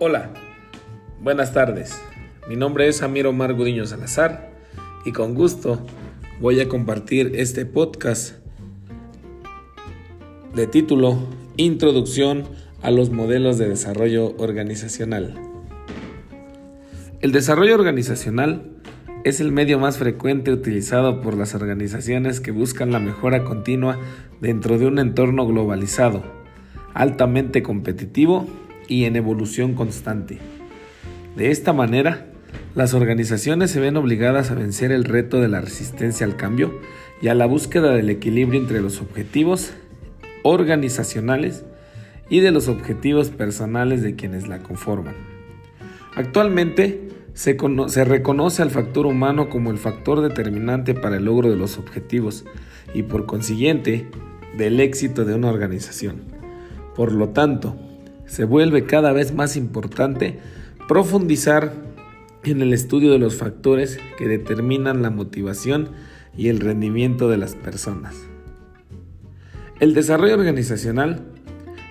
Hola, buenas tardes. Mi nombre es Amiro Omar Gudiño Salazar y con gusto voy a compartir este podcast de título Introducción a los modelos de desarrollo organizacional. El desarrollo organizacional es el medio más frecuente utilizado por las organizaciones que buscan la mejora continua dentro de un entorno globalizado, altamente competitivo y en evolución constante. De esta manera, las organizaciones se ven obligadas a vencer el reto de la resistencia al cambio y a la búsqueda del equilibrio entre los objetivos organizacionales y de los objetivos personales de quienes la conforman. Actualmente se, reconoce al factor humano como el factor determinante para el logro de los objetivos y por consiguiente del éxito de una organización. Por lo tanto, se vuelve cada vez más importante profundizar en el estudio de los factores que determinan la motivación y el rendimiento de las personas. El desarrollo organizacional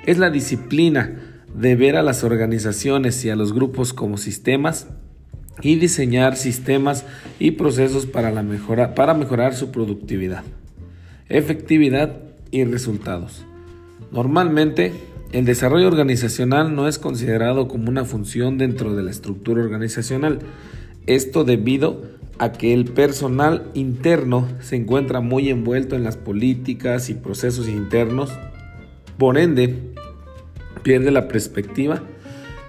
es la disciplina de ver a las organizaciones y a los grupos como sistemas y diseñar sistemas y procesos para, la para mejorar su productividad, efectividad y resultados. Normalmente, el desarrollo organizacional no es considerado como una función dentro de la estructura organizacional. Esto debido a que el personal interno se encuentra muy envuelto en las políticas y procesos internos. Por ende, pierde la perspectiva.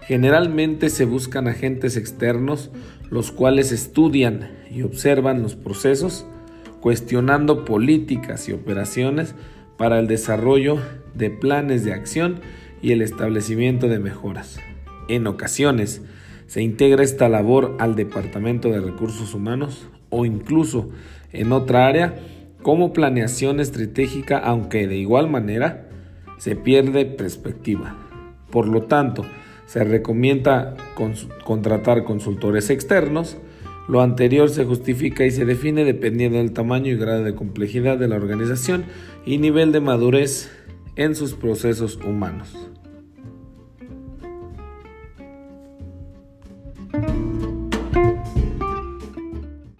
Generalmente se buscan agentes externos los cuales estudian y observan los procesos, cuestionando políticas y operaciones para el desarrollo de planes de acción y el establecimiento de mejoras. En ocasiones, se integra esta labor al Departamento de Recursos Humanos o incluso en otra área como planeación estratégica, aunque de igual manera se pierde perspectiva. Por lo tanto, se recomienda contratar consultores externos. Lo anterior se justifica y se define dependiendo del tamaño y grado de complejidad de la organización y nivel de madurez en sus procesos humanos.